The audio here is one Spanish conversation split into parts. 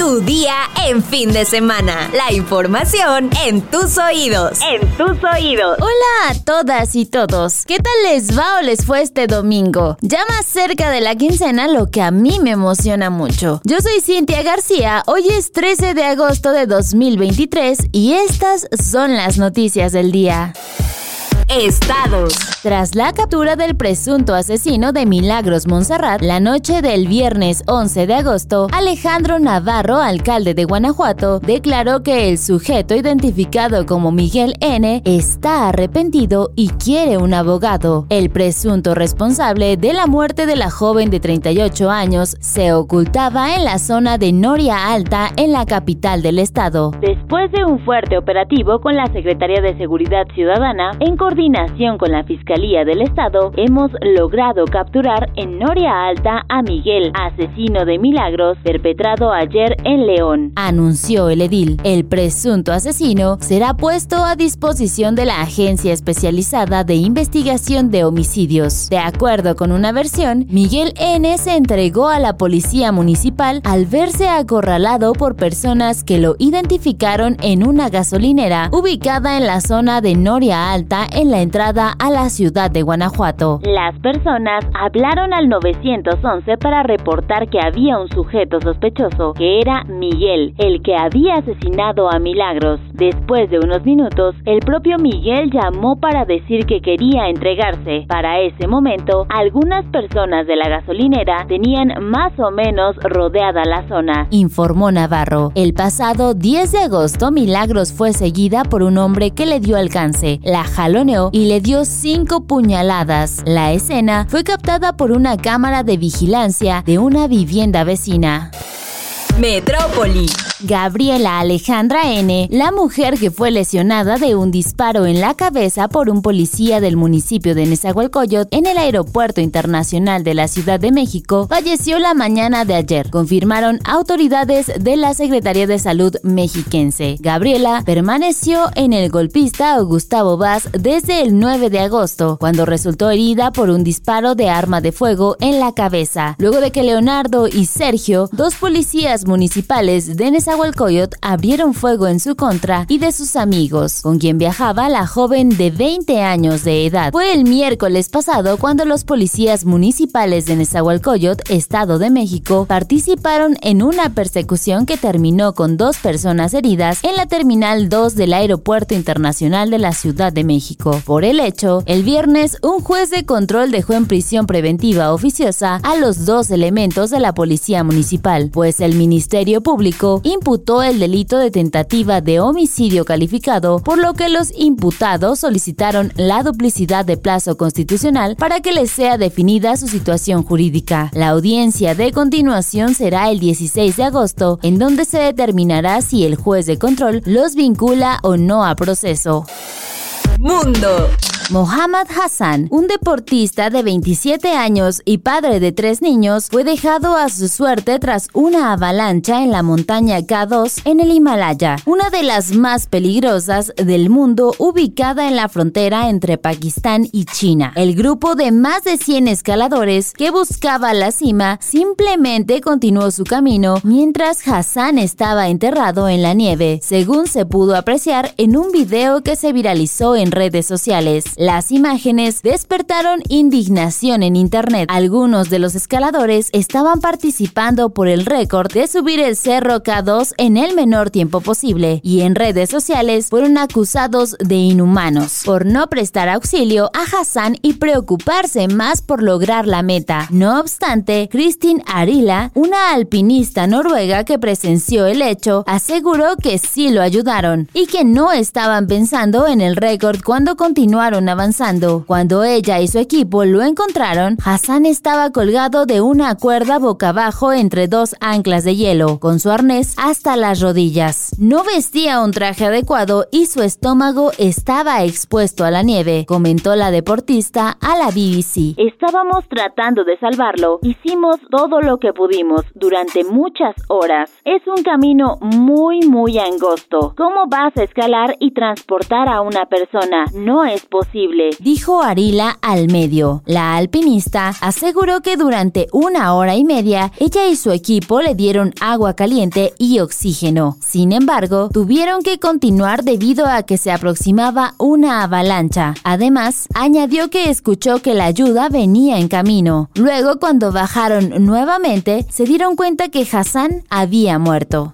Tu día en fin de semana. La información en tus oídos. En tus oídos. Hola a todas y todos. ¿Qué tal les va o les fue este domingo? Ya más cerca de la quincena, lo que a mí me emociona mucho. Yo soy Cintia García. Hoy es 13 de agosto de 2023 y estas son las noticias del día. Estados. Tras la captura del presunto asesino de Milagros Monserrat, la noche del viernes 11 de agosto, Alejandro Navarro, alcalde de Guanajuato, declaró que el sujeto identificado como Miguel N está arrepentido y quiere un abogado. El presunto responsable de la muerte de la joven de 38 años se ocultaba en la zona de Noria Alta, en la capital del estado. Después de un fuerte operativo con la Secretaría de Seguridad Ciudadana, en coordinación con la Fiscalía del Estado, hemos logrado capturar en Noria Alta a Miguel, asesino de milagros, perpetrado ayer en León. Anunció el edil. El presunto asesino será puesto a disposición de la Agencia Especializada de Investigación de Homicidios. De acuerdo con una versión, Miguel N. se entregó a la Policía Municipal al verse acorralado por personas que lo identificaron en una gasolinera ubicada en la zona de Noria Alta en la entrada a la ciudad de Guanajuato. Las personas hablaron al 911 para reportar que había un sujeto sospechoso, que era Miguel, el que había asesinado a Milagros. Después de unos minutos, el propio Miguel llamó para decir que quería entregarse. Para ese momento, algunas personas de la gasolinera tenían más o menos rodeada la zona. Informó Navarro. El pasado 10 de agosto, Milagros fue seguida por un hombre que le dio alcance, la jaloneó y le dio cinco puñaladas. La escena fue captada por una cámara de vigilancia de una vivienda vecina. Metrópoli. Gabriela Alejandra N., la mujer que fue lesionada de un disparo en la cabeza por un policía del municipio de Nezahualcóyotl en el Aeropuerto Internacional de la Ciudad de México, falleció la mañana de ayer, confirmaron autoridades de la Secretaría de Salud mexiquense. Gabriela permaneció en el golpista Gustavo Vaz desde el 9 de agosto, cuando resultó herida por un disparo de arma de fuego en la cabeza, luego de que Leonardo y Sergio, dos policías municipales de Nezahualcóyotl abrieron fuego en su contra y de sus amigos, con quien viajaba la joven de 20 años de edad. Fue el miércoles pasado cuando los policías municipales de Nezahualcóyotl, Estado de México, participaron en una persecución que terminó con dos personas heridas en la Terminal 2 del Aeropuerto Internacional de la Ciudad de México. Por el hecho, el viernes un juez de control dejó en prisión preventiva oficiosa a los dos elementos de la Policía Municipal, pues el Ministerio Público imputó el delito de tentativa de homicidio calificado, por lo que los imputados solicitaron la duplicidad de plazo constitucional para que les sea definida su situación jurídica. La audiencia de continuación será el 16 de agosto, en donde se determinará si el juez de control los vincula o no a proceso. Mundo. Mohammad Hassan, un deportista de 27 años y padre de tres niños, fue dejado a su suerte tras una avalancha en la montaña K2 en el Himalaya, una de las más peligrosas del mundo ubicada en la frontera entre Pakistán y China. El grupo de más de 100 escaladores que buscaba la cima simplemente continuó su camino mientras Hassan estaba enterrado en la nieve, según se pudo apreciar en un video que se viralizó en redes sociales. Las imágenes despertaron indignación en Internet. Algunos de los escaladores estaban participando por el récord de subir el cerro K2 en el menor tiempo posible y en redes sociales fueron acusados de inhumanos por no prestar auxilio a Hassan y preocuparse más por lograr la meta. No obstante, Kristin Arila, una alpinista noruega que presenció el hecho, aseguró que sí lo ayudaron y que no estaban pensando en el récord cuando continuaron avanzando. Cuando ella y su equipo lo encontraron, Hassan estaba colgado de una cuerda boca abajo entre dos anclas de hielo, con su arnés hasta las rodillas. No vestía un traje adecuado y su estómago estaba expuesto a la nieve, comentó la deportista a la BBC. Estábamos tratando de salvarlo. Hicimos todo lo que pudimos durante muchas horas. Es un camino muy, muy angosto. ¿Cómo vas a escalar y transportar a una persona? No es posible dijo Arila al medio. La alpinista aseguró que durante una hora y media ella y su equipo le dieron agua caliente y oxígeno. Sin embargo, tuvieron que continuar debido a que se aproximaba una avalancha. Además, añadió que escuchó que la ayuda venía en camino. Luego, cuando bajaron nuevamente, se dieron cuenta que Hassan había muerto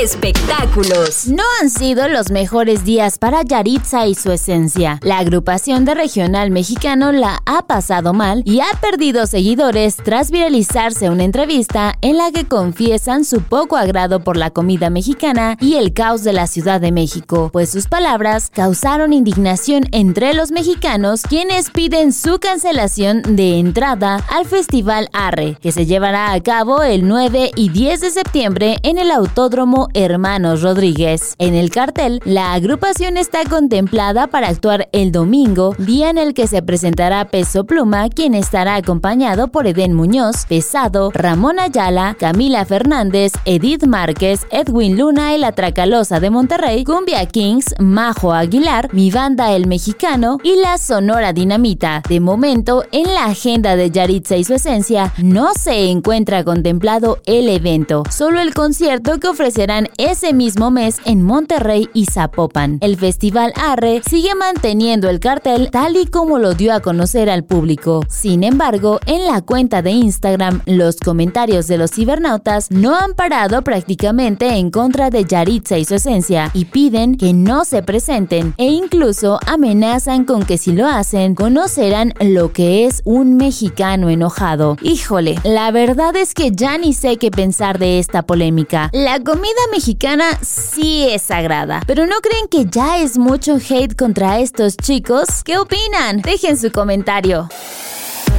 espectáculos. No han sido los mejores días para Yaritza y su esencia. La agrupación de regional mexicano la ha pasado mal y ha perdido seguidores tras viralizarse una entrevista en la que confiesan su poco agrado por la comida mexicana y el caos de la Ciudad de México, pues sus palabras causaron indignación entre los mexicanos quienes piden su cancelación de entrada al Festival Arre, que se llevará a cabo el 9 y 10 de septiembre en el Autódromo Hermanos Rodríguez. En el cartel, la agrupación está contemplada para actuar el domingo, día en el que se presentará Peso Pluma, quien estará acompañado por Eden Muñoz, Pesado, Ramón Ayala, Camila Fernández, Edith Márquez, Edwin Luna y la Tracalosa de Monterrey, Cumbia Kings, Majo Aguilar, Mi Banda El Mexicano y la Sonora Dinamita. De momento, en la agenda de Yaritza y su esencia, no se encuentra contemplado el evento, solo el concierto que ese mismo mes en Monterrey y Zapopan. El Festival Arre sigue manteniendo el cartel tal y como lo dio a conocer al público. Sin embargo, en la cuenta de Instagram, los comentarios de los cibernautas no han parado prácticamente en contra de Yaritza y su esencia y piden que no se presenten e incluso amenazan con que si lo hacen conocerán lo que es un mexicano enojado. Híjole, la verdad es que ya ni sé qué pensar de esta polémica. La comida mexicana sí es sagrada, pero ¿no creen que ya es mucho hate contra estos chicos? ¿Qué opinan? Dejen su comentario.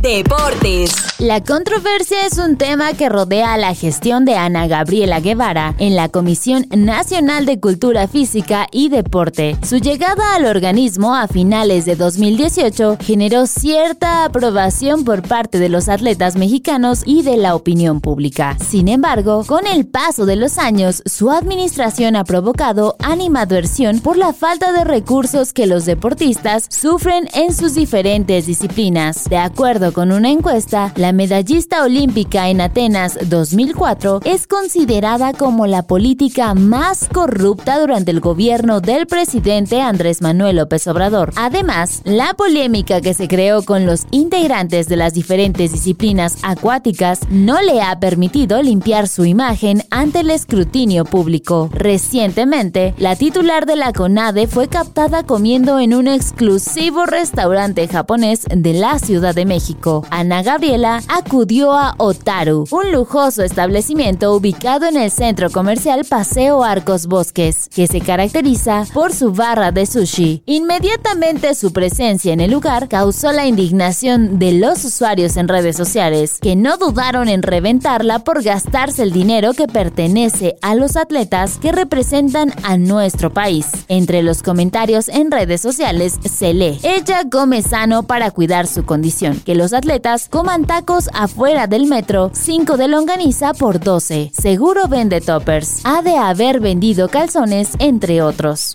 Deportes. La controversia es un tema que rodea la gestión de Ana Gabriela Guevara en la Comisión Nacional de Cultura Física y Deporte. Su llegada al organismo a finales de 2018 generó cierta aprobación por parte de los atletas mexicanos y de la opinión pública. Sin embargo, con el paso de los años, su administración ha provocado animadversión por la falta de recursos que los deportistas sufren en sus diferentes disciplinas. De acuerdo con una encuesta, la medallista olímpica en Atenas 2004 es considerada como la política más corrupta durante el gobierno del presidente Andrés Manuel López Obrador. Además, la polémica que se creó con los integrantes de las diferentes disciplinas acuáticas no le ha permitido limpiar su imagen ante el escrutinio público. Recientemente, la titular de la CONADE fue captada comiendo en un exclusivo restaurante japonés de la Ciudad de México. Ana Gabriela acudió a Otaru, un lujoso establecimiento ubicado en el centro comercial Paseo Arcos Bosques, que se caracteriza por su barra de sushi. Inmediatamente su presencia en el lugar causó la indignación de los usuarios en redes sociales, que no dudaron en reventarla por gastarse el dinero que pertenece a los atletas que representan a nuestro país. Entre los comentarios en redes sociales se lee, ella come sano para cuidar su condición, que los atletas coman tacos afuera del metro, 5 de longaniza por 12. Seguro vende toppers. Ha de haber vendido calzones, entre otros.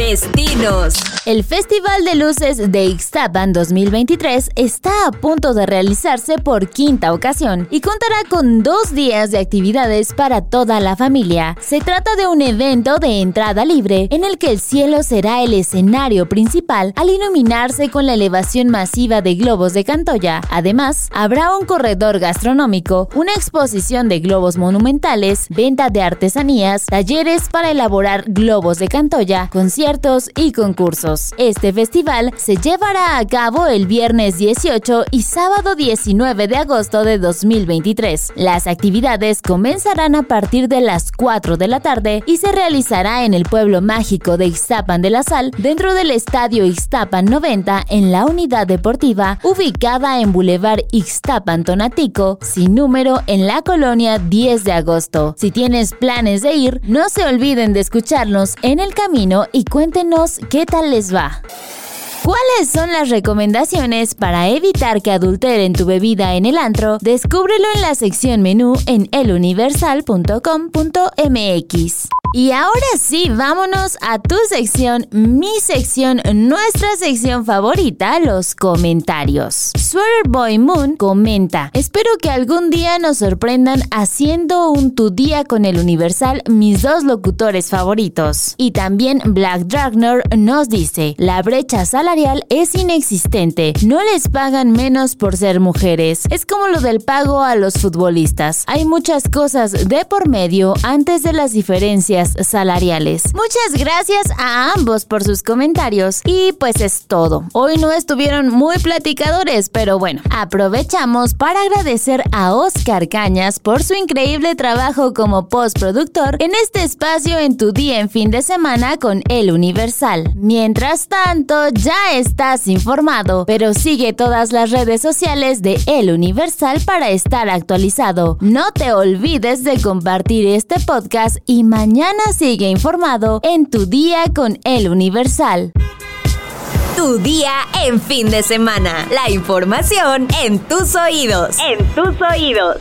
Destinos. El Festival de Luces de Ixtapan 2023 está a punto de realizarse por quinta ocasión y contará con dos días de actividades para toda la familia. Se trata de un evento de entrada libre en el que el cielo será el escenario principal al iluminarse con la elevación masiva de globos de Cantoya. Además, habrá un corredor gastronómico, una exposición de globos monumentales, venta de artesanías, talleres para elaborar globos de Cantoya, conciertos y concursos. Este festival se llevará a cabo el viernes 18 y sábado 19 de agosto de 2023. Las actividades comenzarán a partir de las 4 de la tarde y se realizará en el pueblo mágico de Ixtapan de la Sal, dentro del estadio Ixtapan 90 en la unidad deportiva ubicada en Boulevard Ixtapan Tonatico, sin número en la colonia 10 de agosto. Si tienes planes de ir, no se olviden de escucharnos en el camino y cuéntenos qué tal les va. ¿Cuáles son las recomendaciones para evitar que adulteren tu bebida en el antro? Descúbrelo en la sección menú en eluniversal.com.mx. Y ahora sí, vámonos a tu sección, mi sección, nuestra sección favorita, los comentarios. Sweater Boy Moon comenta, espero que algún día nos sorprendan haciendo un tu día con el Universal, mis dos locutores favoritos. Y también Black Dragner nos dice, la brecha salarial es inexistente, no les pagan menos por ser mujeres. Es como lo del pago a los futbolistas. Hay muchas cosas de por medio antes de las diferencias salariales. Muchas gracias a ambos por sus comentarios y pues es todo. Hoy no estuvieron muy platicadores, pero bueno, aprovechamos para agradecer a Oscar Cañas por su increíble trabajo como postproductor en este espacio en tu día en fin de semana con El Universal. Mientras tanto, ya estás informado, pero sigue todas las redes sociales de El Universal para estar actualizado. No te olvides de compartir este podcast y mañana sigue informado en Tu Día con El Universal. Tu día en fin de semana. La información en tus oídos. En tus oídos.